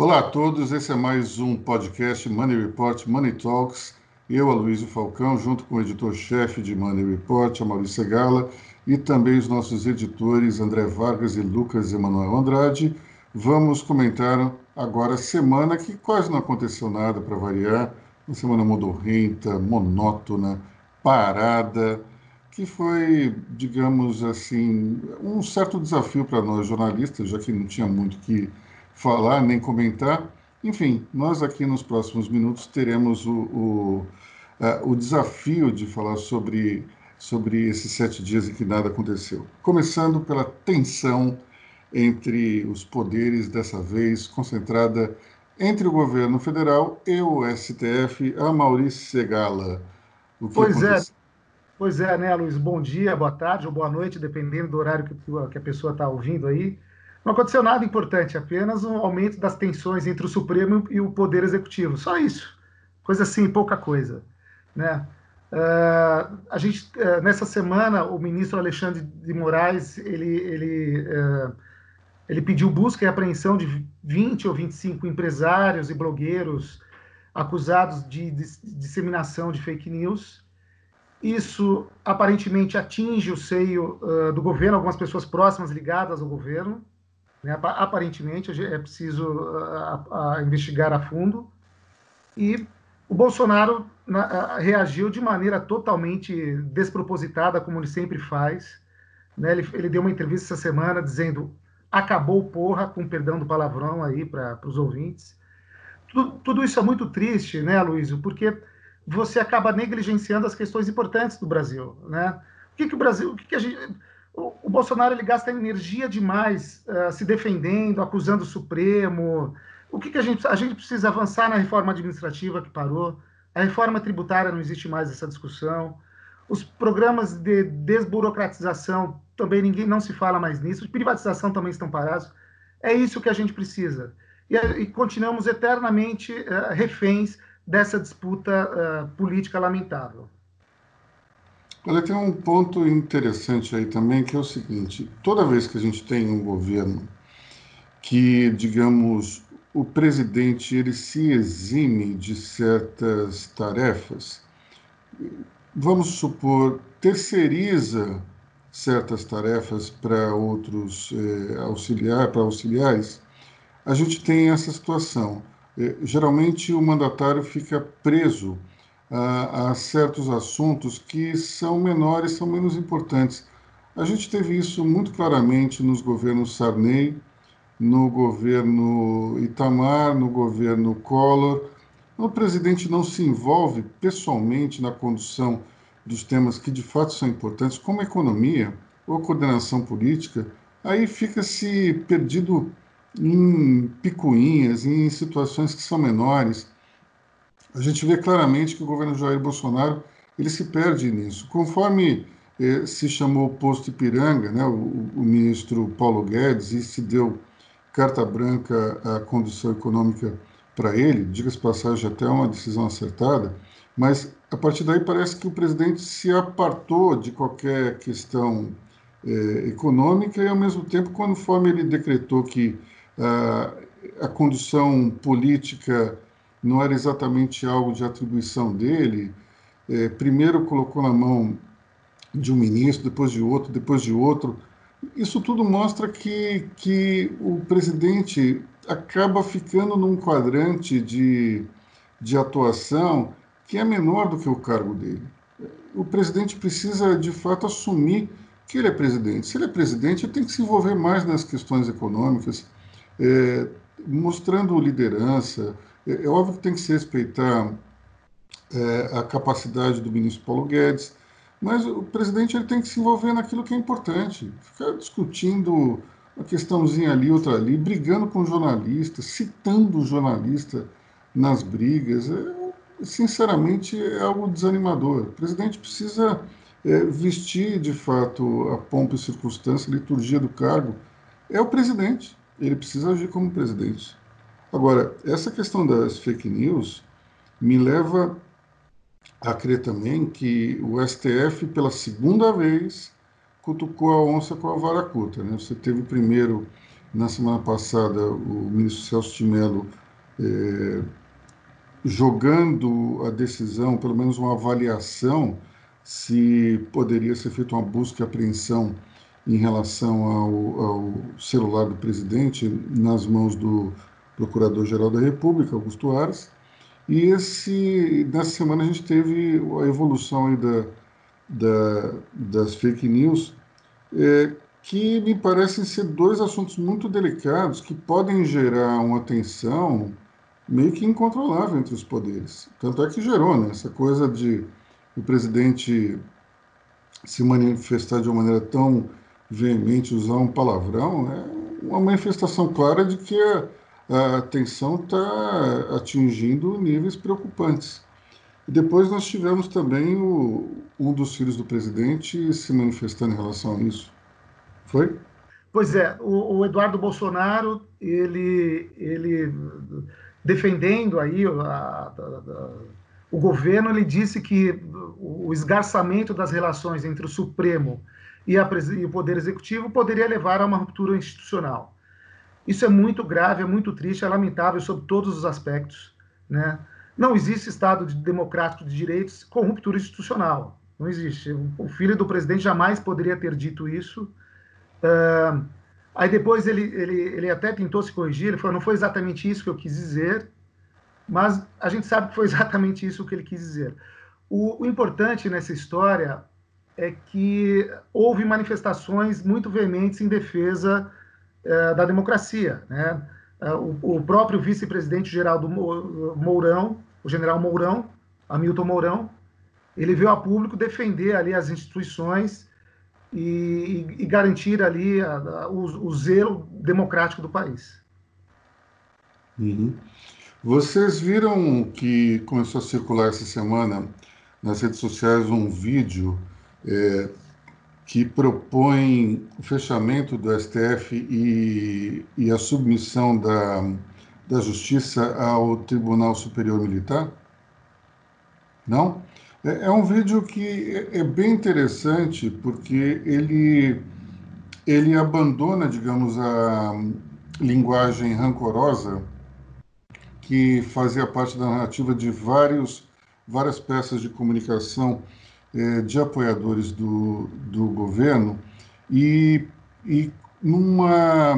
Olá a todos, esse é mais um podcast Money Report Money Talks. Eu, Aloysio Falcão, junto com o editor-chefe de Money Report, Maurício Segala, e também os nossos editores André Vargas e Lucas Emanuel Andrade, vamos comentar agora a semana que quase não aconteceu nada para variar, uma semana modorrenta, monótona, parada, que foi, digamos assim, um certo desafio para nós jornalistas, já que não tinha muito que falar nem comentar. Enfim, nós aqui nos próximos minutos teremos o, o, uh, o desafio de falar sobre, sobre esses sete dias em que nada aconteceu. Começando pela tensão entre os poderes, dessa vez concentrada entre o governo federal e o STF, a Maurício Segala. pois é. aconteceu? é. Pois é, né, Luiz? Bom dia, boa tarde ou boa noite, dependendo do horário que, que a pessoa está ouvindo aí. Não aconteceu nada importante, apenas um aumento das tensões entre o Supremo e o Poder Executivo. Só isso. Coisa assim, pouca coisa. Né? Uh, a gente, uh, nessa semana, o ministro Alexandre de Moraes ele, ele, uh, ele pediu busca e apreensão de 20 ou 25 empresários e blogueiros acusados de, de disseminação de fake news. Isso aparentemente atinge o seio do governo, algumas pessoas próximas ligadas ao governo. Né? Aparentemente, é preciso a, a investigar a fundo. E o Bolsonaro na, a, reagiu de maneira totalmente despropositada, como ele sempre faz. Né? Ele, ele, deu uma entrevista essa semana dizendo acabou porra, com perdão do palavrão aí para os ouvintes. Tudo, tudo, isso é muito triste, né, Luísio? Porque você acaba negligenciando as questões importantes do Brasil, né? O que, que o Brasil, o que, que a gente o, Bolsonaro ele gasta energia demais uh, se defendendo, acusando o Supremo. O que, que a gente a gente precisa avançar na reforma administrativa que parou? A reforma tributária não existe mais essa discussão. Os programas de desburocratização também ninguém não se fala mais nisso. De privatização também estão parados. É isso que a gente precisa. E, e continuamos eternamente uh, reféns dessa disputa uh, política lamentável. Olha, tem um ponto interessante aí também, que é o seguinte: toda vez que a gente tem um governo que, digamos, o presidente ele se exime de certas tarefas, vamos supor, terceiriza certas tarefas para outros eh, auxiliar, para auxiliares, a gente tem essa situação. Eh, geralmente o mandatário fica preso a, certos assuntos que são menores, são menos importantes. A gente teve isso muito claramente nos governos Sarney, no governo Itamar, no governo Collor. O presidente não se envolve pessoalmente na condução dos temas que de fato são importantes, como economia ou coordenação política, aí fica-se perdido em picuinhas, em situações que são menores a gente vê claramente que o governo Jair Bolsonaro ele se perde nisso. Conforme eh, se chamou o posto Ipiranga, né, o, o, ministro Paulo Guedes, e se deu carta branca à condução econômica para ele, diga-se passagem, até uma decisão acertada, mas a partir daí parece que o presidente se apartou de qualquer questão eh, econômica e, ao mesmo tempo, conforme ele decretou que ah, a condução política não era exatamente algo de atribuição dele. É, primeiro colocou na mão de um ministro, depois de outro, depois de outro. Isso tudo mostra que, que o presidente acaba ficando num quadrante de, de atuação que é menor do que o cargo dele. O presidente precisa, de fato, assumir que ele é presidente. Se ele é presidente, ele tem que se envolver mais nas questões econômicas, é, mostrando liderança, é, é óbvio que tem que se respeitar é, a capacidade do ministro Paulo Guedes, mas o presidente ele tem que se envolver naquilo que é importante. Ficar discutindo uma questãozinha ali, outra ali, brigando com jornalista, citando o jornalista nas brigas, é, sinceramente é algo desanimador. O presidente precisa é, vestir de fato a pompa e circunstância, a liturgia do cargo. É o presidente, ele precisa agir como presidente. Agora, essa questão das fake news me leva a crer também que o STF, pela segunda vez, cutucou a onça com a vara curta. Né? Você teve primeiro na semana passada, o ministro Celso de Mello é, jogando a decisão, pelo menos uma avaliação, se poderia ser feita uma busca e apreensão em relação ao, ao celular do presidente nas mãos do Procurador-Geral da República, Augusto Aras. E esse, nessa semana a gente teve a evolução da, da, das fake news, é, que me parecem ser dois assuntos muito delicados que podem gerar uma tensão meio que incontrolável entre os poderes. Tanto é que gerou né, essa coisa de o presidente se manifestar de uma maneira tão veemente, usar um palavrão, é uma manifestação clara de que a, a tensão está atingindo níveis preocupantes. E depois nós tivemos também o, um dos filhos do presidente se manifestando em relação a isso. Foi? Pois é, o, o Eduardo Bolsonaro, ele, ele defendendo aí a, a, a, o governo, ele disse que o esgarçamento das relações entre o Supremo e, e o Poder Executivo poderia levar a uma ruptura institucional. Isso é muito grave, é muito triste, é lamentável sob todos os aspectos. Né? Não existe Estado democrático de direitos com ruptura institucional. Não existe. O filho do presidente jamais poderia ter dito isso. Uh, aí depois ele, ele, ele até tentou se corrigir, ele falou, não foi exatamente isso que eu quis dizer, mas a gente sabe que foi exatamente isso que ele quis dizer. O, o importante nessa história é que houve manifestações muito veementes em defesa uh, da democracia. Né? Uh, o, próprio vice-presidente Geraldo Mourão, o general Mourão, Hamilton Mourão, ele veio a público defender ali as instituições e, e, e garantir ali a, a, o, o, zelo democrático do país. Uhum. Vocês viram que começou a circular essa semana nas redes sociais um vídeo é, que propõe o fechamento do STF e, e a submissão da, da Justiça ao Tribunal Superior Militar? Não? É, é um vídeo que é, é bem interessante porque ele, ele abandona, digamos, a linguagem rancorosa que fazia parte da narrativa de vários, várias peças de comunicação é, de apoiadores do, do governo e, e numa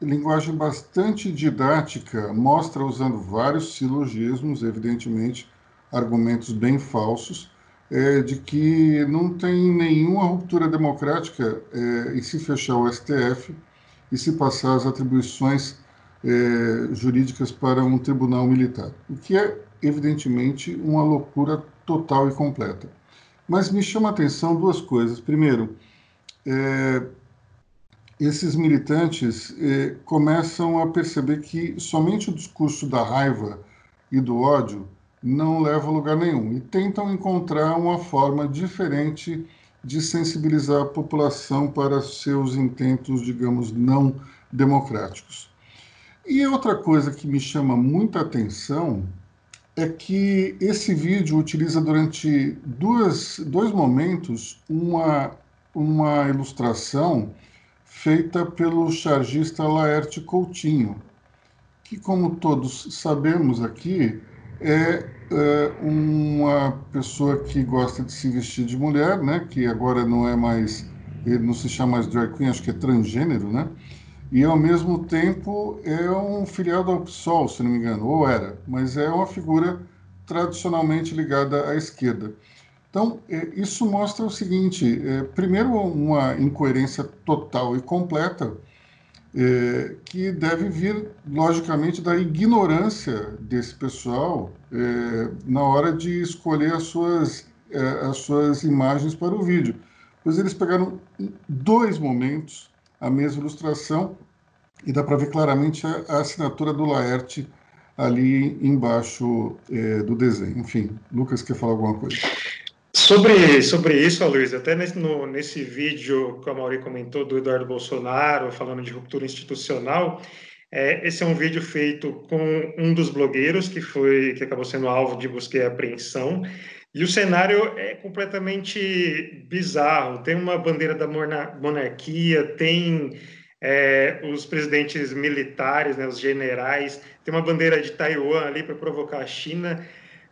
linguagem bastante didática, mostra usando vários silogismos, evidentemente, argumentos bem falsos, é, de que não tem nenhuma ruptura democrática é, em se fechar o STF e se passar as atribuições jurídicas para um tribunal militar, o que é, evidentemente, uma loucura total e completa. Mas me chama a atenção duas coisas. Primeiro, é, esses militantes é, começam a perceber que somente o discurso da raiva e do ódio não leva a lugar nenhum e tentam encontrar uma forma diferente de sensibilizar a população para seus intentos, digamos, não democráticos. E outra coisa que me chama muita atenção é que esse vídeo utiliza durante duas, dois momentos uma, uma ilustração feita pelo chargista Laerte Coutinho, que, como todos sabemos aqui, é, é, uma pessoa que gosta de se vestir de mulher, né, que agora não é mais, ele não se chama mais drag queen, acho que é transgênero, né, e ao mesmo tempo é um filial da PSOL, se não me engano, ou era, mas é uma figura tradicionalmente ligada à esquerda. Então, é, isso mostra o seguinte: é, primeiro, uma incoerência total e completa, é, que deve vir, logicamente, da ignorância desse pessoal é, na hora de escolher as suas, é, as suas imagens para o vídeo. Pois eles pegaram dois momentos a mesma ilustração e dá para ver claramente a, a, assinatura do Laerte ali embaixo é, do desenho. Enfim, Lucas quer falar alguma coisa? Sobre, sobre isso, Luiz, até nesse, no, nesse vídeo que a Mauri comentou do Eduardo Bolsonaro, falando de ruptura institucional, é, esse é um vídeo feito com um dos blogueiros que foi que acabou sendo alvo de busca e apreensão. E o cenário é completamente bizarro. Tem uma bandeira da monarquia, tem é, os presidentes militares, né, os generais, tem uma bandeira de Taiwan ali para provocar a China.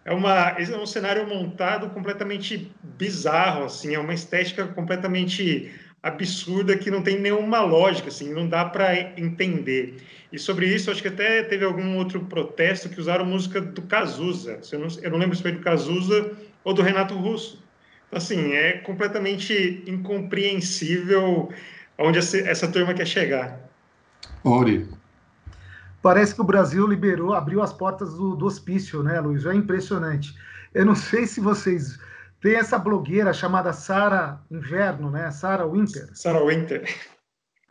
É, uma, é um cenário montado completamente bizarro, assim, é uma estética completamente absurda que não tem nenhuma lógica, assim, não dá para entender. E sobre isso, acho que até teve algum outro protesto que usaram música do Cazuza. Eu não, eu não lembro se foi do Cazuza ou do Renato Russo. Então, assim, é completamente incompreensível onde essa, turma quer chegar. Ori. Parece que o Brasil liberou, abriu as portas do, do hospício, né, Luiz? É impressionante. Eu não sei se vocês tem essa blogueira chamada Sara Inverno, né? Sara Winter. Sara Winter.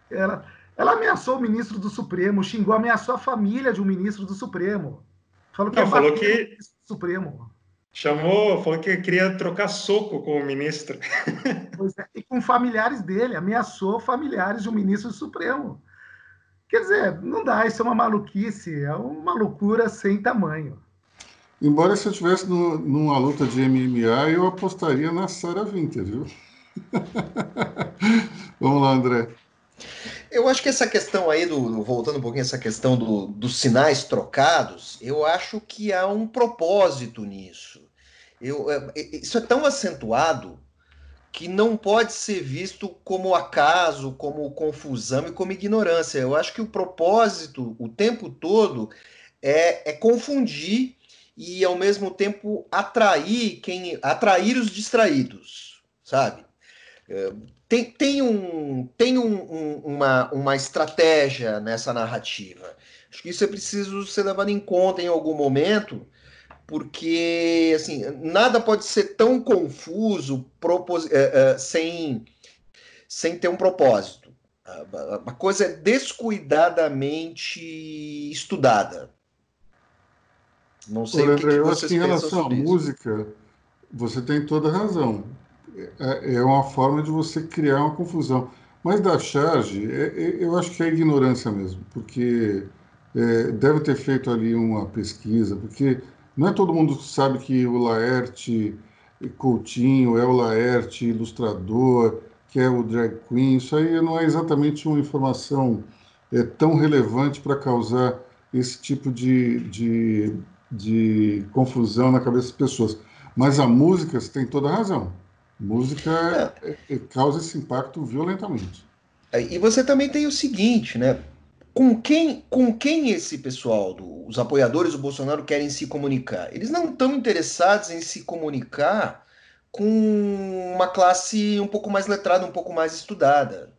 Ela, ela ameaçou o ministro do Supremo, xingou, ameaçou a família de um ministro do Supremo. Falou que, Não, falou que... Supremo. Chamou, falou que queria trocar soco com o ministro. Pois é, e com familiares dele, ameaçou familiares de um ministro do Supremo. Quer dizer, não dá, isso é uma maluquice, é uma loucura sem tamanho. Embora se eu estivesse numa luta de MMA, eu apostaria na Sarah Winter, viu? Vamos lá, André. Eu acho que essa questão aí, do, voltando um pouquinho essa questão do, dos sinais trocados, eu acho que há um propósito nisso. Eu, é, é, isso é tão acentuado que não pode ser visto como acaso, como confusão e como ignorância. Eu acho que o propósito, o tempo todo, é, é confundir e ao mesmo tempo atrair quem atrair os distraídos, sabe? É, tem, tem, um, tem um, um, uma, uma estratégia nessa narrativa. Acho que isso é preciso ser levado em conta em algum momento, porque assim nada pode ser tão confuso propos, é, é, sem, sem ter um propósito. A coisa é descuidadamente estudada. Não sei o que, que eu acho que em relação à música, você tem toda a razão. É, é, uma forma de você criar uma confusão. Mas da charge, é, é, eu acho que é ignorância mesmo, porque é, deve ter feito ali uma pesquisa, porque não é todo mundo que sabe que o Laerte Coutinho é o Laerte ilustrador, que é o drag queen. Isso aí não é exatamente uma informação é, tão relevante para causar esse tipo de, de de confusão na cabeça das pessoas. Mas a música, você tem toda a razão. Música é. É, causa esse impacto violentamente. É, e você também tem o seguinte, né? Com quem, com quem esse pessoal, do, os apoiadores do Bolsonaro, querem se comunicar? Eles não estão interessados em se comunicar com uma classe um pouco mais letrada, um pouco mais estudada.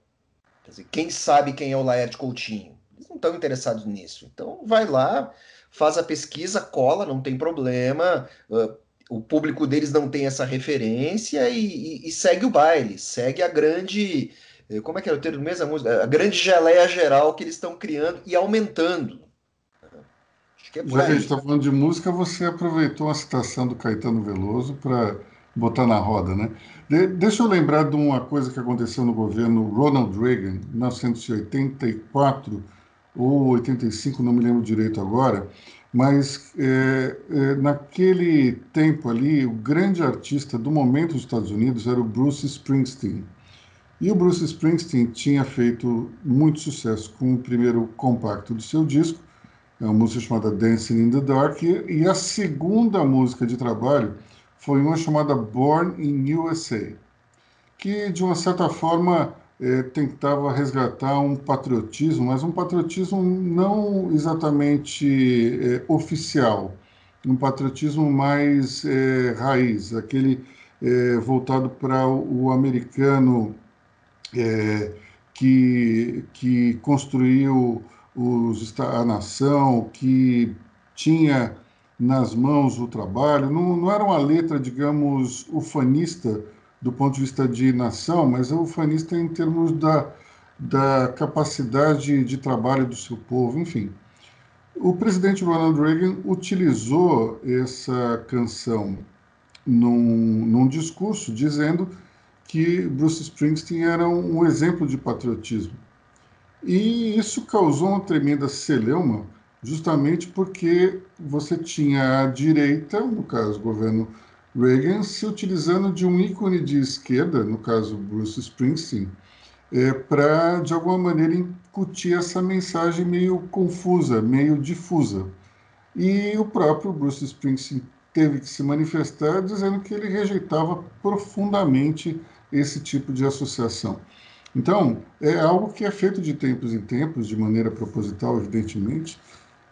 Quer dizer, quem sabe quem é o Laerte Coutinho? Eles não estão interessados nisso. Então, vai lá, faz a pesquisa, cola, não tem problema. Uh, o público deles não tem essa referência e, e, e, segue o baile, segue a grande. Eh, como é que era o termo mesmo? A, a grande geleia geral que eles estão criando e aumentando. Acho que é Já que a gente está falando de música, você aproveitou a citação do Caetano Veloso para botar na roda, né? De, deixa eu lembrar de uma coisa que aconteceu no governo Ronald Reagan, em 1984 ou 85, não me lembro direito agora, mas é, é, naquele tempo ali, o grande artista do momento dos Estados Unidos era o Bruce Springsteen. E o Bruce Springsteen tinha feito muito sucesso com o primeiro compacto do seu disco, é uma música chamada Dancing in the Dark, e a segunda música de trabalho foi uma chamada Born in USA, que de uma certa forma é, tentava resgatar um patriotismo, mas um patriotismo não exatamente é, oficial, um patriotismo mais é, raiz, aquele é, voltado para o, americano é, que, que construiu os, a nação, que tinha nas mãos o trabalho, não, não era uma letra, digamos, ufanista, do ponto de vista de nação, mas é ufanista em termos da, da capacidade de trabalho do seu povo, enfim. O presidente Ronald Reagan utilizou essa canção num, num discurso dizendo que Bruce Springsteen era um, exemplo de patriotismo. E isso causou uma tremenda celeuma, justamente porque você tinha a direita, no caso o governo Reagan se utilizando de um ícone de esquerda, no caso Bruce Springsteen, é, para, de alguma maneira, incutir essa mensagem meio confusa, meio difusa. E o próprio Bruce Springsteen teve que se manifestar dizendo que ele rejeitava profundamente esse tipo de associação. Então, é algo que é feito de tempos em tempos, de maneira proposital, evidentemente,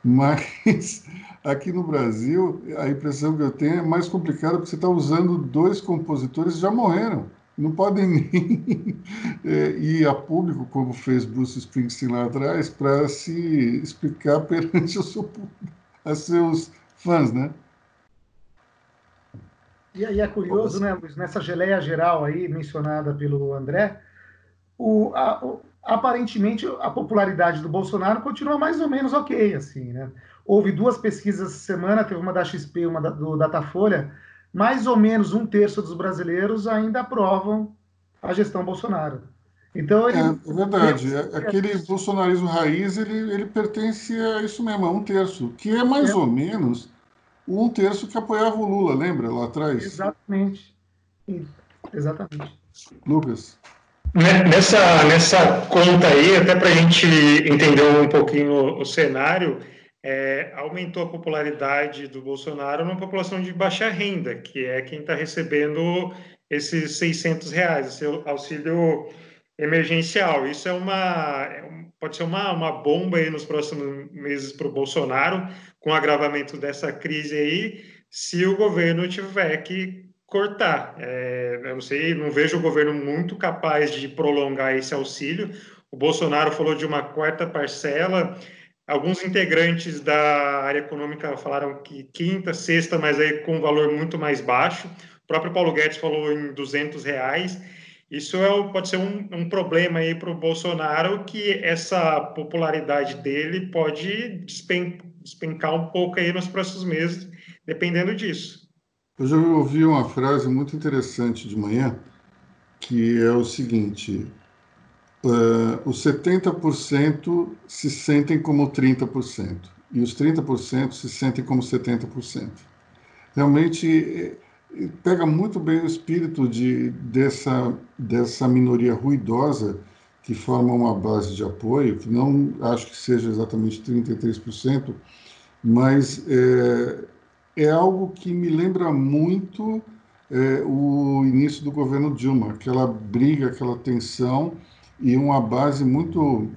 mas aqui no Brasil, a impressão que eu tenho é mais complicada porque você está usando dois compositores que já morreram. Não podem nem é, ir a público, como fez Bruce Springsteen lá atrás, para se explicar perante seu, a seus fãs, né? E aí é curioso, né, Luiz, nessa geleia geral aí mencionada pelo André, o, a, o, aparentemente a popularidade do Bolsonaro continua mais ou menos ok, assim, né? Houve duas pesquisas essa semana, teve uma da XP, uma da, do Datafolha, mais ou menos um terço dos brasileiros ainda aprovam a gestão Bolsonaro. Então ele, é, é verdade. É, aquele bolsonarismo raiz ele, ele pertence a isso mesmo, a um terço, que é mais é. ou menos um terço que apoiava o Lula, lembra lá atrás? Exatamente. Exatamente. Lucas. Né, nessa, nessa conta aí, até para a gente entender um pouquinho o cenário, é, aumentou a popularidade do Bolsonaro numa população de baixa renda, que é quem está recebendo esses 600 reais, esse auxílio emergencial. Isso é uma é pode ser uma, uma bomba aí nos próximos meses para o Bolsonaro, com o agravamento dessa crise aí, se o governo tiver que cortar. É, eu não sei, não vejo o governo muito capaz de prolongar esse auxílio. O Bolsonaro falou de uma quarta parcela. Alguns integrantes da área econômica falaram que quinta, sexta, mas aí com um valor muito mais baixo. O próprio Paulo Guedes falou em 200 reais. Isso é, pode ser um, um problema aí para o Bolsonaro, que essa popularidade dele pode despen, despencar um pouco aí nos próximos meses, dependendo disso. Eu já ouvi uma frase muito interessante de manhã, que é o seguinte: uh, os 70% se sentem como 30%, e os 30% se sentem como 70%. Realmente pega muito bem o espírito de, dessa, dessa minoria ruidosa que forma uma base de apoio, que não acho que seja exatamente 33%, mas é, é algo que me lembra muito é, o início do governo Dilma, aquela briga, aquela tensão e uma base muito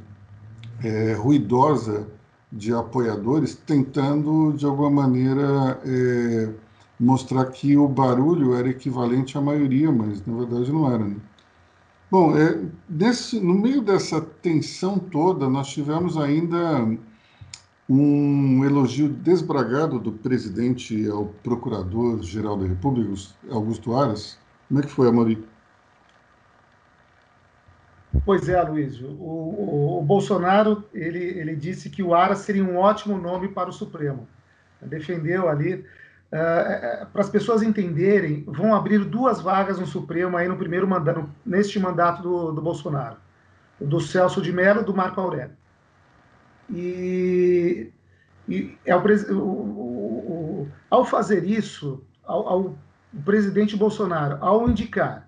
é, ruidosa de apoiadores tentando, de alguma maneira, mostrar que o barulho era equivalente à maioria, mas na verdade não era. Né? Bom, é, nesse, no meio dessa tensão toda, nós tivemos ainda um elogio desbragado do presidente ao procurador-geral da República, Augusto Aras. Como é que foi, Amori? Pois é, Luiz. O, o, o, Bolsonaro ele, ele disse que o Aras seria um ótimo nome para o Supremo. Defendeu ali. Uh, para as pessoas entenderem, vão abrir duas vagas no Supremo aí no primeiro mandato, neste mandato do, do Bolsonaro, do Celso de Mello e do Marco Aurélio. E, e é o, o, o, ao fazer isso, ao, ao, o presidente Bolsonaro, ao indicar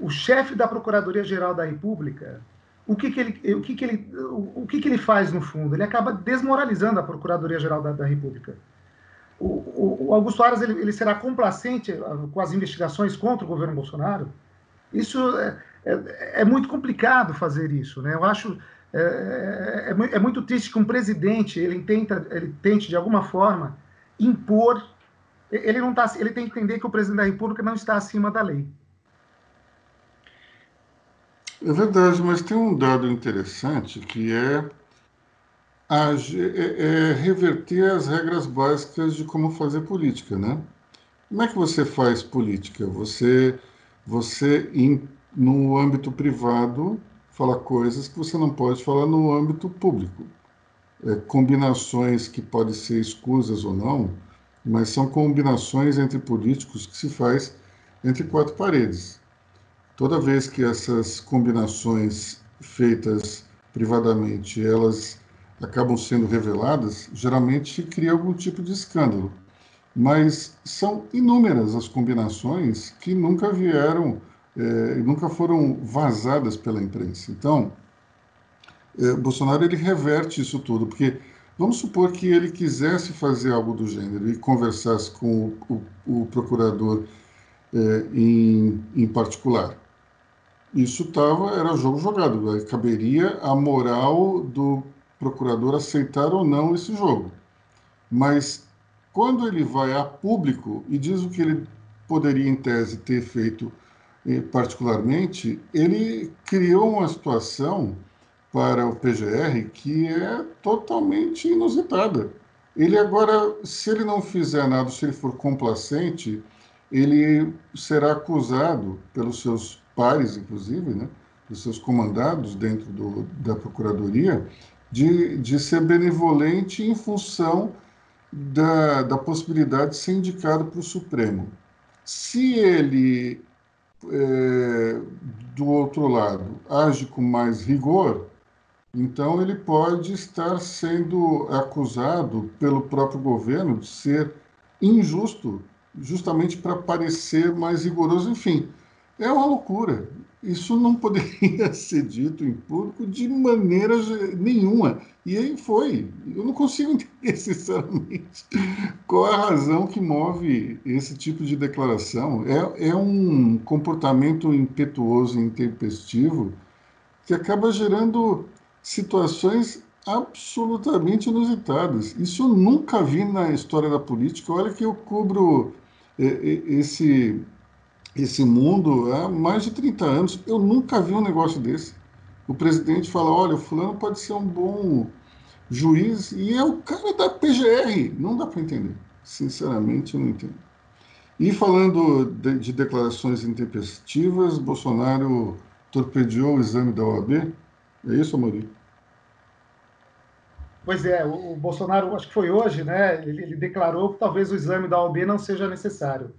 o chefe da Procuradoria-Geral da República, o que, que, ele, o, que, que, ele, o, que, que ele faz no fundo? Ele acaba desmoralizando a Procuradoria-Geral da, da, República. O, o Augusto Aras ele, ele, será complacente com as investigações contra o governo Bolsonaro? Isso é, é, é muito complicado fazer isso. Né? Eu acho é, é, é, é, muito triste que um presidente ele tenta, ele tente de alguma forma impor. Ele não tá, ele tem que entender que o presidente da República não está acima da lei. É verdade, mas tem um dado interessante que é, a, é, é reverter as regras básicas de como fazer política, né? Como é que você faz política? Você, você no âmbito privado, falar coisas que você não pode falar no âmbito público. É, combinações que podem ser escusas ou não, mas são combinações entre políticos que se faz entre quatro paredes. Toda vez que essas combinações feitas privadamente, elas acabam sendo reveladas, geralmente cria algum tipo de escândalo. Mas são inúmeras as combinações que nunca vieram é, nunca foram vazadas pela imprensa. Então, é, Bolsonaro ele reverte isso tudo, porque vamos supor que ele quisesse fazer algo do gênero e conversasse com o, o, o procurador é, em, em particular. Isso tava, era jogo jogado, caberia a moral do procurador aceitar ou não esse jogo. Mas quando ele vai a público e diz o que ele poderia, em tese, ter feito eh, particularmente, ele criou uma situação para o PGR que é totalmente inusitada. Ele agora, se ele não fizer nada, se ele for complacente, ele será acusado pelos seus pares, inclusive, né, dos seus comandados dentro do, da Procuradoria, de, de ser benevolente em função da, da possibilidade de ser indicado para o Supremo. Se ele, é, do outro lado, age com mais rigor, então ele pode estar sendo acusado pelo próprio governo de ser injusto, justamente para parecer mais rigoroso. Enfim, é uma loucura. Isso não poderia ser dito em público de maneira nenhuma. E aí foi. Eu não consigo entender, sinceramente, qual é a razão que move esse tipo de declaração. É, é um comportamento impetuoso e intempestivo que acaba gerando situações absolutamente inusitadas. Isso eu nunca vi na história da política. Olha que eu cubro é, é, esse esse mundo há mais de 30 anos. Eu nunca vi um negócio desse. O presidente fala: olha, o fulano pode ser um bom juiz e é o cara da PGR. Não dá para entender. Sinceramente, eu não entendo. E falando de, de declarações intempestivas, Bolsonaro torpedeou o exame da OAB. É isso, Amorim? Pois é, o, Bolsonaro, acho que foi hoje, né? Ele, ele declarou que talvez o exame da OAB não seja necessário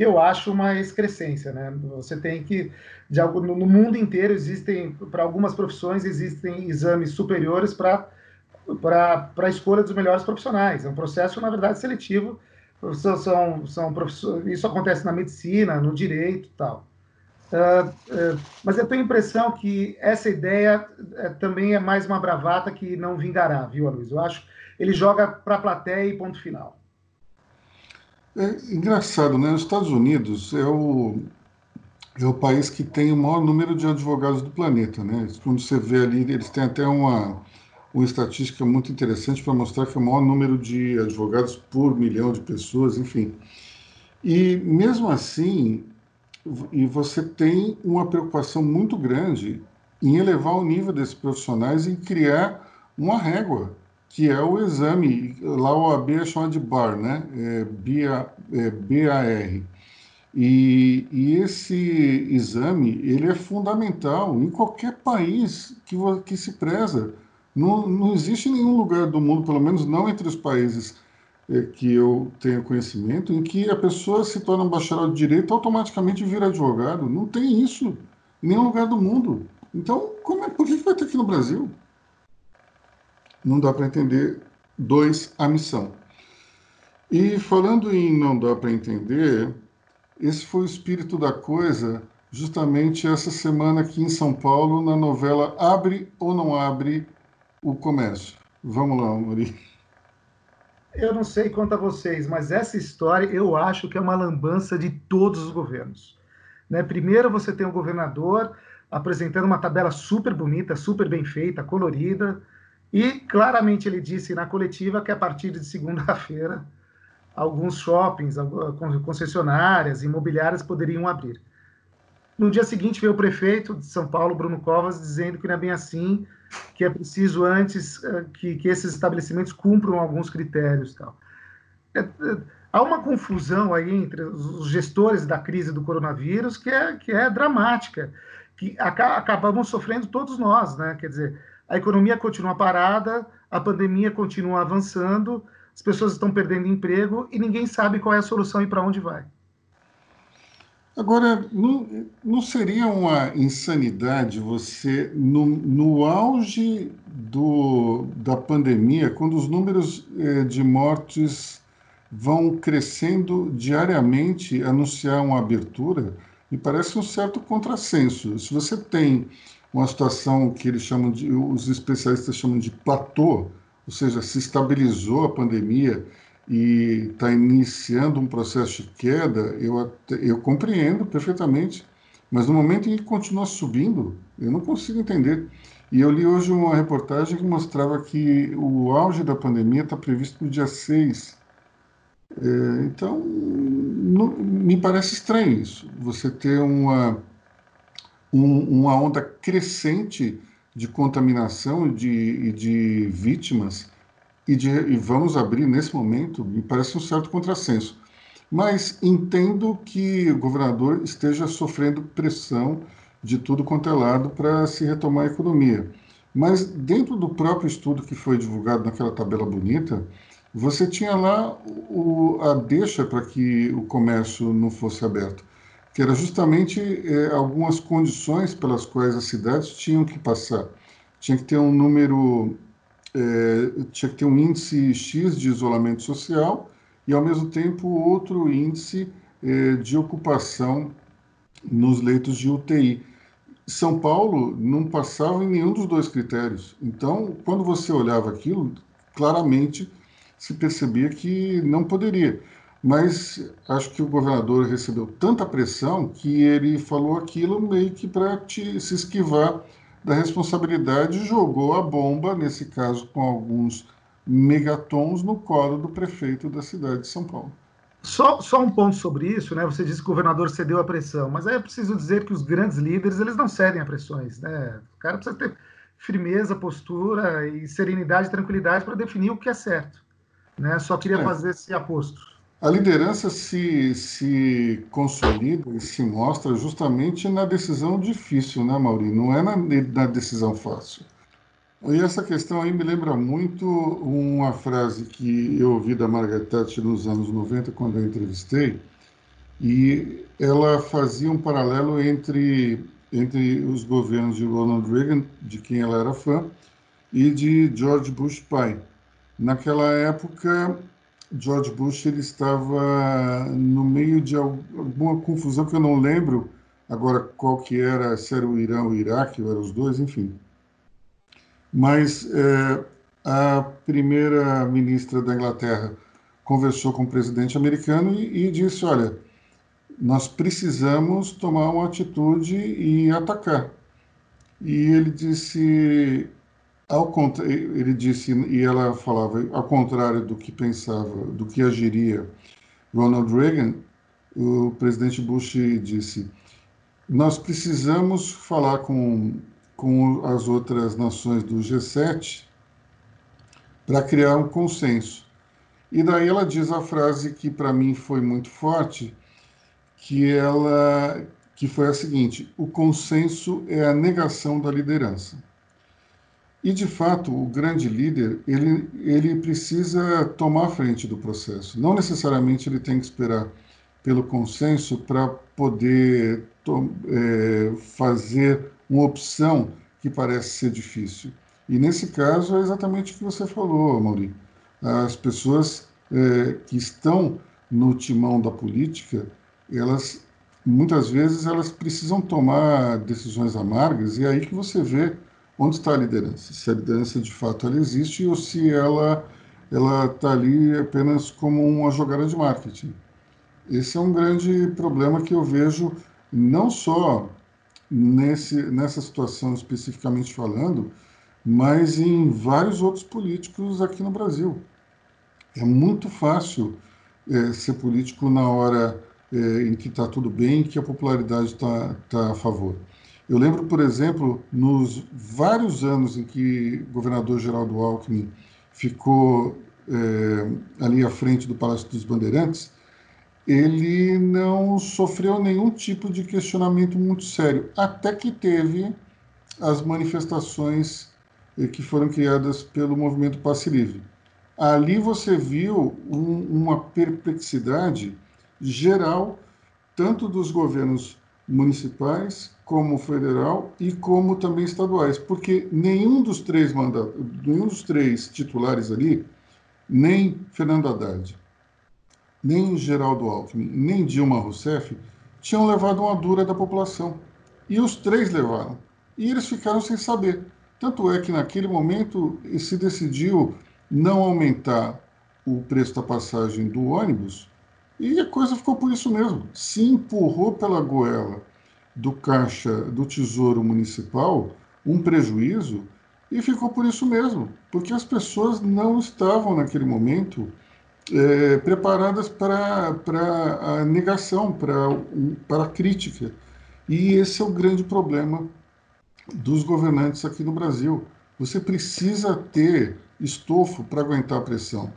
que eu acho uma excrescência, né? Você tem que, de algo, no mundo inteiro existem, para algumas profissões existem exames superiores para para a escolha dos melhores profissionais. É um processo, na verdade, seletivo. São, são, são isso acontece na medicina, no direito e tal. Uh, uh, mas eu tenho a impressão que essa ideia uh, também é mais uma bravata que não vingará, viu, Luiz? Eu acho ele joga para a plateia e ponto final. É engraçado, né? Os Estados Unidos é o, é o país que tem o maior número de advogados do planeta, né? Quando você vê ali, eles têm até uma, uma estatística muito interessante para mostrar que é o maior número de advogados por milhão de pessoas, enfim. E mesmo assim, e você tem uma preocupação muito grande em elevar o nível desses profissionais e criar uma régua que é o exame, lá o AB é chamado de BAR, né? É, BA, é, BAR. E, e, esse exame, ele é fundamental em qualquer país que, que se preza. Não, não existe nenhum lugar do mundo, pelo menos não entre os países é, que eu tenho conhecimento, em que a pessoa se torna um bacharel de direito automaticamente vira advogado. Não tem isso em nenhum lugar do mundo. Então, como é, por que vai ter aqui no Brasil? Não dá para entender. Dois, a missão. E falando em não dá para entender, esse foi o espírito da coisa justamente essa semana aqui em São Paulo, na novela Abre ou Não Abre o Comércio. Vamos lá, Mori. Eu não sei quanto a vocês, mas essa história eu acho que é uma lambança de todos os governos. Né? Primeiro você tem o governador apresentando uma tabela super bonita, super bem feita, colorida, e claramente ele disse na coletiva que a partir de segunda-feira alguns shoppings, concessionárias, imobiliárias poderiam abrir. No dia seguinte veio o prefeito de São Paulo, Bruno Covas, dizendo que não é bem assim, que é preciso antes eh, que, que esses estabelecimentos cumpram alguns critérios, tal. É, é, há uma confusão aí entre os gestores da crise do coronavírus que é, que é dramática, que acabamos sofrendo todos nós, né? Quer dizer, a economia continua parada, a pandemia continua avançando, as pessoas estão perdendo emprego e ninguém sabe qual é a solução e para onde vai. Agora, não, não, seria uma insanidade você, no, no auge do, da pandemia, quando os números eh, de mortes vão crescendo diariamente, anunciar uma abertura? me parece um certo contrassenso. Se você tem uma situação que eles chamam de, os especialistas chamam de platô, ou seja, se estabilizou a pandemia e está iniciando um processo de queda, eu, eu compreendo perfeitamente, mas no momento em que continua subindo, eu não consigo entender. E eu li hoje uma reportagem que mostrava que o auge da pandemia está previsto para o dia 6. É, então, não, me parece estranho isso, você ter uma, um, uma onda crescente de contaminação e de, de vítimas e, de, e vamos abrir nesse momento, me parece um certo contrassenso. Mas entendo que o governador esteja sofrendo pressão de tudo quanto é lado para se retomar a economia. Mas dentro do próprio estudo que foi divulgado naquela tabela bonita, você tinha lá o, a deixa para que o comércio não fosse aberto, que era justamente é, algumas condições pelas quais as cidades tinham que passar. Tinha que ter um número, é, tinha que ter um índice X de isolamento social e, ao mesmo tempo, outro índice é, de ocupação nos leitos de UTI. São Paulo não passava em nenhum dos dois critérios. Então, quando você olhava aquilo, claramente se percebia que não poderia. Mas acho que o governador recebeu tanta pressão que ele falou aquilo meio que para se esquivar da responsabilidade e jogou a bomba, nesse caso com alguns megatons, no colo do prefeito da cidade de São Paulo. Só, só um ponto sobre isso, né? Você disse que o governador cedeu a pressão, mas aí é preciso dizer que os grandes líderes eles não cedem a pressões, né? O cara precisa ter firmeza, postura e serenidade tranquilidade para definir o que é certo. Né? Só queria é. fazer esse aposto. A liderança se, se consolida e se mostra justamente na decisão difícil, né, Maurício? Não é na, na decisão fácil. E essa questão aí me lembra muito uma frase que eu ouvi da Margaret Thatcher nos anos 90, quando eu entrevistei, e ela fazia um paralelo entre, entre os governos de Ronald Reagan, de quem ela era fã, e de George Bush pai. Naquela época, George Bush ele estava no meio de alguma confusão que eu não lembro agora qual que era, se era o Irã ou o Iraque, ou eram os dois, enfim mas é, a primeira ministra da Inglaterra conversou com o presidente americano e, e disse: olha, nós precisamos tomar uma atitude e atacar. E ele disse, ao ele disse e ela falava ao contrário do que pensava, do que agiria Ronald Reagan, o presidente Bush disse: nós precisamos falar com com as outras nações do G7 para criar um consenso. E daí ela diz a frase que para mim foi muito forte, que ela que foi a seguinte: o consenso é a negação da liderança. E de fato, o grande líder, ele ele precisa tomar frente do processo. Não necessariamente ele tem que esperar pelo consenso para poder é, fazer uma opção que parece ser difícil. E nesse caso é exatamente o que você falou, Mauri. As pessoas é, que estão no timão da política, elas muitas vezes elas precisam tomar decisões amargas e é aí que você vê onde está a liderança, se a liderança de fato ela existe ou se ela ela está ali apenas como uma jogada de marketing. Esse é um grande problema que eu vejo não só nesse, nessa situação especificamente falando, mas em vários outros políticos aqui no Brasil. É muito fácil é, ser político na hora é, em que está tudo bem, que a popularidade está tá a favor. Eu lembro, por exemplo, nos vários anos em que o governador Geraldo Alckmin ficou é, ali à frente do Palácio dos Bandeirantes, ele não sofreu nenhum tipo de questionamento muito sério, até que teve as manifestações eh, que foram criadas pelo movimento Passe Livre. Ali você viu um, uma perplexidade geral, tanto dos governos municipais, como federal e como também estaduais, porque nenhum dos três mandatos, nenhum dos três titulares ali, nem Fernando Haddad, nem Geraldo Alckmin, nem Dilma Rousseff tinham levado uma dura da população. E os três levaram. E eles ficaram sem saber. Tanto é que naquele momento se decidiu não aumentar o preço da passagem do ônibus e a coisa ficou por isso mesmo. Se empurrou pela goela do caixa do Tesouro Municipal um prejuízo e ficou por isso mesmo, porque as pessoas não estavam naquele momento é, preparadas para, a negação, para a crítica. E esse é o grande problema dos governantes aqui no Brasil. Você precisa ter estofo para aguentar a pressão,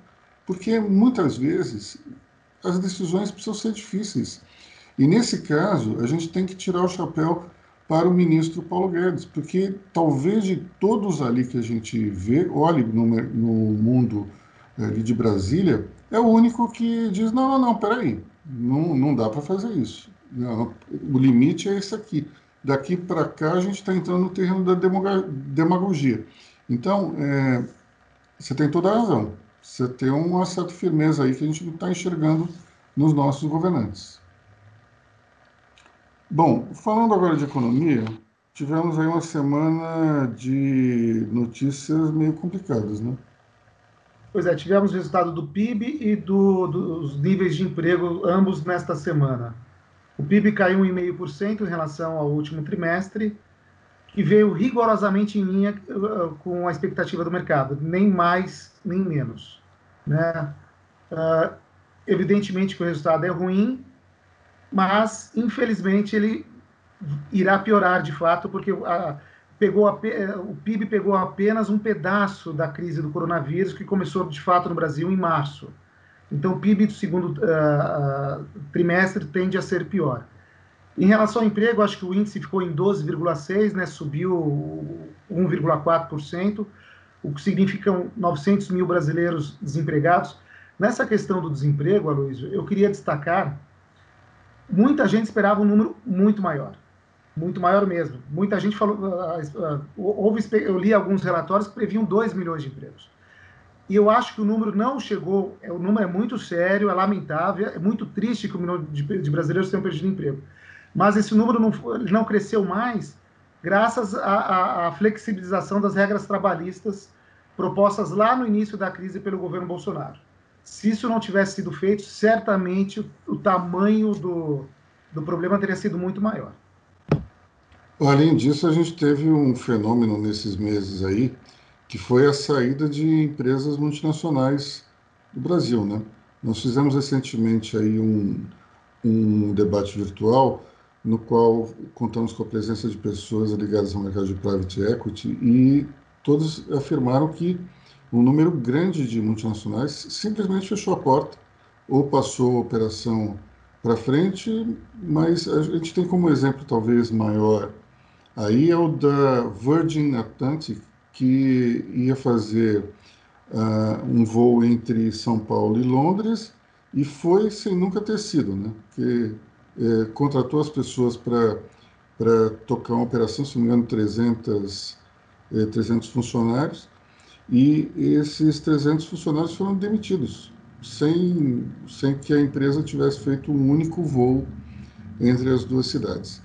porque muitas vezes as decisões precisam ser difíceis. E nesse caso, a gente tem que tirar o chapéu para o ministro Paulo Guedes, porque talvez de todos ali que a gente vê, olhe no, no mundo ali de Brasília, é o único que diz: não, não, não, peraí, não, não dá para fazer isso. Não, o limite é esse aqui. Daqui para cá a gente está entrando no terreno da demagogia. Então, é, você tem toda a razão. Você tem uma certa firmeza aí que a gente não está enxergando nos nossos governantes. Bom, falando agora de economia, tivemos aí uma semana de notícias meio complicadas, né? Pois é, tivemos o resultado do PIB e do, dos níveis de emprego, ambos nesta semana. O PIB caiu 1,5% em relação ao último trimestre, que veio rigorosamente em linha uh, com a expectativa do mercado, nem mais nem menos. Né? Uh, evidentemente que o resultado é ruim, mas infelizmente ele irá piorar de fato, porque a, pegou a, o PIB pegou apenas um pedaço da crise do coronavírus que começou de fato no Brasil em março. Então o PIB do segundo uh, trimestre tende a ser pior. Em relação ao emprego, acho que o índice ficou em 12,6, né, subiu 1,4%, o que significa 900 mil brasileiros desempregados. Nessa questão do desemprego, Aloysio, eu queria destacar muita gente esperava um número muito maior, muito maior mesmo. Muita gente falou, uh, uh, houve, eu li alguns relatórios que previam 2 milhões de empregos. E eu acho que o número não chegou, é, o número é muito sério, é lamentável, é muito triste que o milhão de, brasileiros tenham perdido emprego. Mas esse número não, não cresceu mais graças à flexibilização das regras trabalhistas propostas lá no início da crise pelo governo Bolsonaro. Se isso não tivesse sido feito, certamente o, o tamanho do, do problema teria sido muito maior. Além disso, a gente teve um fenômeno nesses meses aí, que foi a saída de empresas multinacionais do Brasil, né? Nós fizemos recentemente aí um, um debate virtual no qual contamos com a presença de pessoas ligadas ao mercado de private equity e todos afirmaram que um número grande de multinacionais simplesmente fechou a porta ou passou a operação para frente, mas a gente tem como exemplo talvez maior aí é o da Virgin Atlantic, que ia fazer uh, um voo entre São Paulo e Londres e foi sem nunca ter sido, né? Que é, contratou as pessoas para tocar uma operação, se não me engano, 300, é, 300 funcionários, e esses 300 funcionários foram demitidos, sem, sem que a empresa tivesse feito um único voo entre as duas cidades.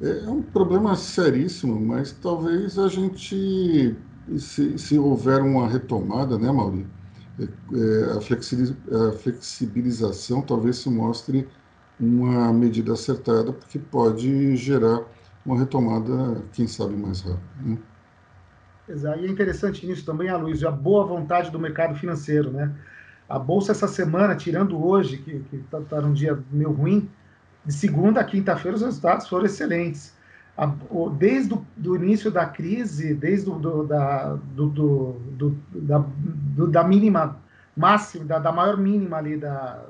É, é um problema seríssimo, mas talvez a gente, se, se houver uma retomada, né, Mauri, é, é, a flexibilização talvez se mostre uma medida acertada, porque pode gerar uma retomada, quem sabe, mais rápida. Né? Exato. E é interessante nisso também, a Luiz, a boa vontade do mercado financeiro, né? A bolsa essa semana, tirando hoje, que está tá num dia meio ruim, de segunda a quinta-feira os resultados foram excelentes. A, o, desde o do início da crise, desde o, do, da, do, do, do, da, do, da mínima máxima, da, da maior mínima ali da,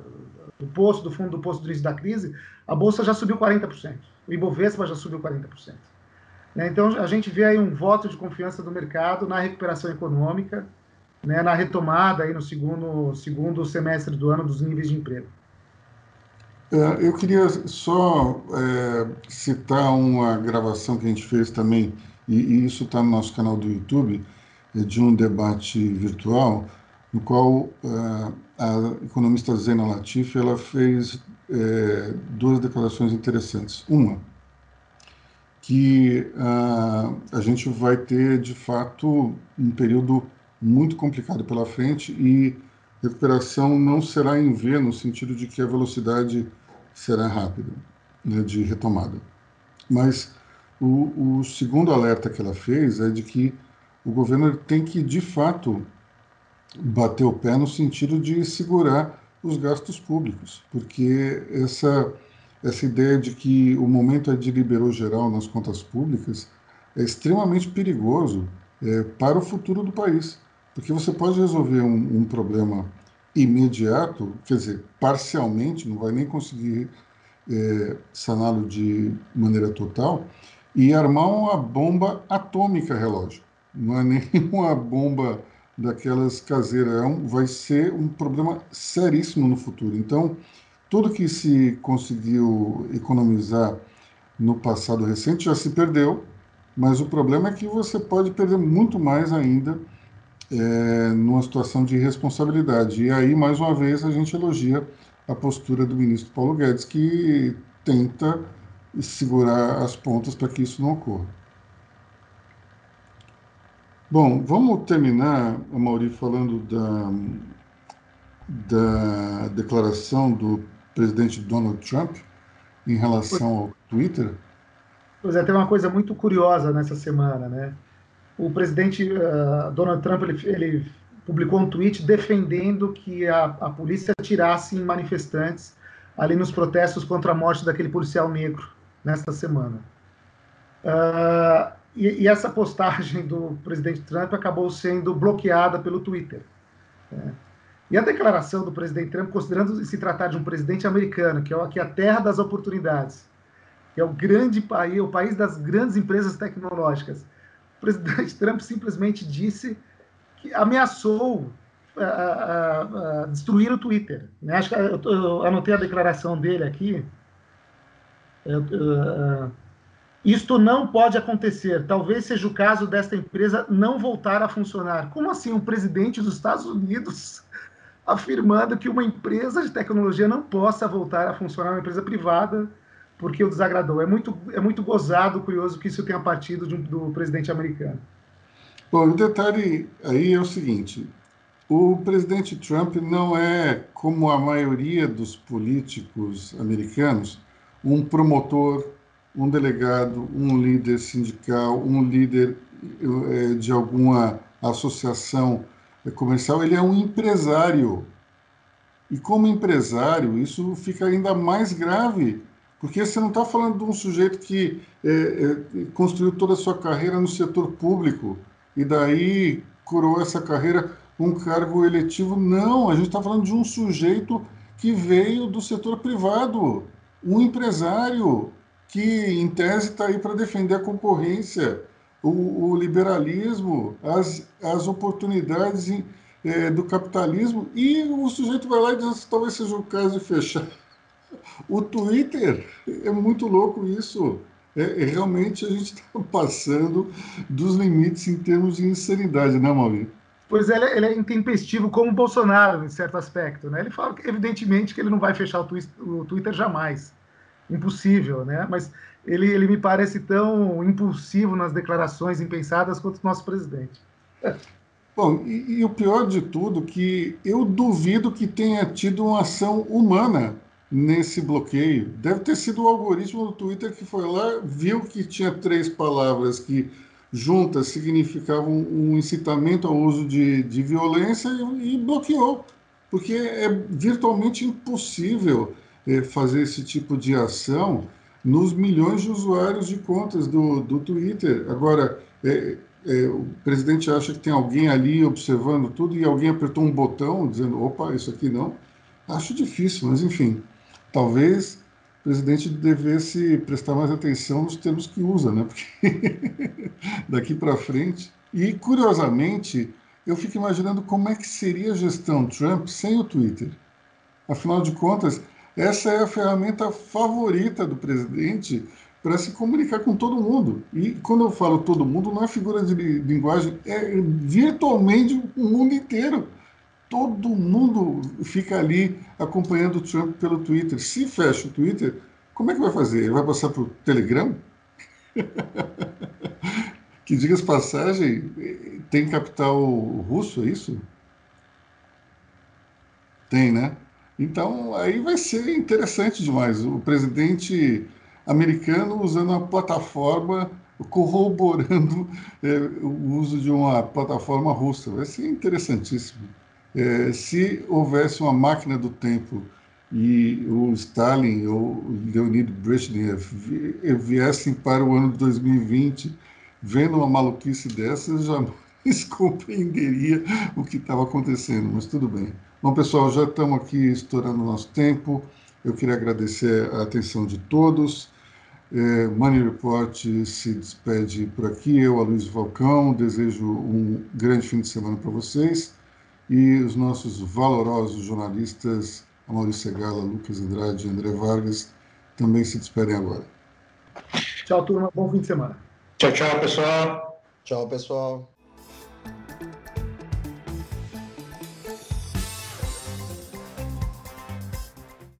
do posto, do fundo do posto do início da crise, a bolsa já subiu 40%. O Ibovespa já subiu 40%. Né? Então, a gente vê aí um voto de confiança do mercado na recuperação econômica, né, na retomada aí no segundo, segundo semestre do ano dos níveis de emprego. É, eu queria só é, citar uma gravação que a gente fez também, e, e isso está no nosso canal do YouTube, é, de um debate virtual, no qual uh, a economista Zena Latif ela fez uh, duas declarações interessantes. Uma, que uh, a gente vai ter, de fato, um período muito complicado pela frente e recuperação não será em V, no sentido de que a velocidade será rápida né, de retomada. Mas o, o, segundo alerta que ela fez é de que o governo tem que, de fato, bater o pé no sentido de segurar os gastos públicos, porque essa, essa ideia de que o momento é de liberou geral nas contas públicas é extremamente perigoso é, para o futuro do país. Porque você pode resolver um, um problema imediato, quer dizer, parcialmente, não vai nem conseguir é, saná-lo de maneira total, e armar uma bomba atômica relógio. Não é nem uma bomba daquelas caseiras, é vai ser um problema seríssimo no futuro. Então, tudo que se conseguiu economizar no passado recente já se perdeu, mas o problema é que você pode perder muito mais ainda é, numa situação de irresponsabilidade. E aí, mais uma vez, a gente elogia a postura do ministro Paulo Guedes, que tenta segurar as pontas para que isso não ocorra. Bom, vamos terminar, Mauri, falando da, da declaração do presidente Donald Trump em relação ao Twitter. Pois é, tem uma coisa muito curiosa nessa semana, né? o presidente uh, Donald Trump ele, ele, publicou um tweet defendendo que a, a polícia tirasse manifestantes ali nos protestos contra a morte daquele policial negro nesta semana. Uh, e, e, essa postagem do presidente Trump acabou sendo bloqueada pelo Twitter. Né? E a declaração do presidente Trump, considerando se tratar de um presidente americano, que é, que é a terra das oportunidades, que é o grande país, o país das grandes empresas tecnológicas, o presidente Trump simplesmente disse que ameaçou uh, uh, uh, destruir o Twitter. Né? Acho que eu, eu, anotei a declaração dele aqui. isto não pode acontecer. Talvez seja o caso desta empresa não voltar a funcionar. Como assim um presidente dos Estados Unidos afirmando que uma empresa de tecnologia não possa voltar a funcionar, uma empresa privada porque o desagradou. É muito, é muito gozado, curioso que isso tenha partido de, do presidente americano. Bom, o detalhe aí é o seguinte: o presidente Trump não é, como a maioria dos políticos americanos, um promotor, um delegado, um líder sindical, um líder é, de alguma associação comercial. Ele é um empresário. E como empresário, isso fica ainda mais grave porque você não está falando de um sujeito que é, é, construiu toda a sua carreira no setor público e daí curou essa carreira um cargo eletivo. Não, a gente está falando de um sujeito que veio do setor privado, um empresário que, em tese, está aí para defender a concorrência, o, o, liberalismo, as, as oportunidades é, do capitalismo, e o sujeito vai lá e diz: talvez seja o caso de fechar o Twitter é muito louco isso. É, é realmente a gente está passando dos limites em termos de insanidade, né, Maurício? Pois é, ele, é, ele é intempestivo como o Bolsonaro, em certo aspecto. Né? Ele fala, evidentemente, que ele não vai fechar o, o Twitter jamais. Impossível, né? Mas ele, ele me parece tão impulsivo nas declarações impensadas quanto o nosso presidente. Bom, e, e o pior de tudo, que eu duvido que tenha tido uma ação humana nesse bloqueio. Deve ter sido o algoritmo do Twitter que foi lá, viu que tinha três palavras que juntas significavam um incitamento ao uso de, de violência e, e bloqueou. Porque é virtualmente impossível é, fazer esse tipo de ação nos milhões de usuários de contas do, do Twitter. Agora, é, é, o presidente acha que tem alguém ali observando tudo e alguém apertou um botão dizendo: opa, isso aqui não. Acho difícil, mas enfim talvez o presidente devesse prestar mais atenção nos termos que usa, né? Porque daqui para frente. E, curiosamente, eu fico imaginando como é que seria a gestão Trump sem o Twitter. Afinal de contas, essa é a ferramenta favorita do presidente para se comunicar com todo mundo. E quando eu falo todo mundo, não é figura de linguagem, é virtualmente o mundo inteiro. todo mundo fica ali acompanhando o Trump pelo Twitter. Se fecha o Twitter, como é que vai fazer? Ele vai passar para o Telegram? que diga-se passagem, tem capital russo, é isso? Tem, né? Então, aí vai ser interessante demais. O presidente americano usando uma plataforma, corroborando é, o uso de uma plataforma russa. Vai ser interessantíssimo. É, se houvesse uma máquina do tempo e o Stalin ou Leonid Brezhnev viessem para o ano de 2020 vendo uma maluquice dessas, jamais compreenderia o que estava acontecendo, mas tudo bem. Bom, pessoal, já estamos aqui estourando o nosso tempo. Eu queria agradecer a atenção de todos. É, Money Report se despede por aqui. Eu, Aloysio Falcão, desejo um grande fim de semana para vocês. E os nossos valorosos jornalistas, Maurício Segala, Lucas Andrade e André Vargas, também se despedem agora. Tchau, turma. Bom fim de semana. Tchau, tchau, pessoal. Tchau, pessoal.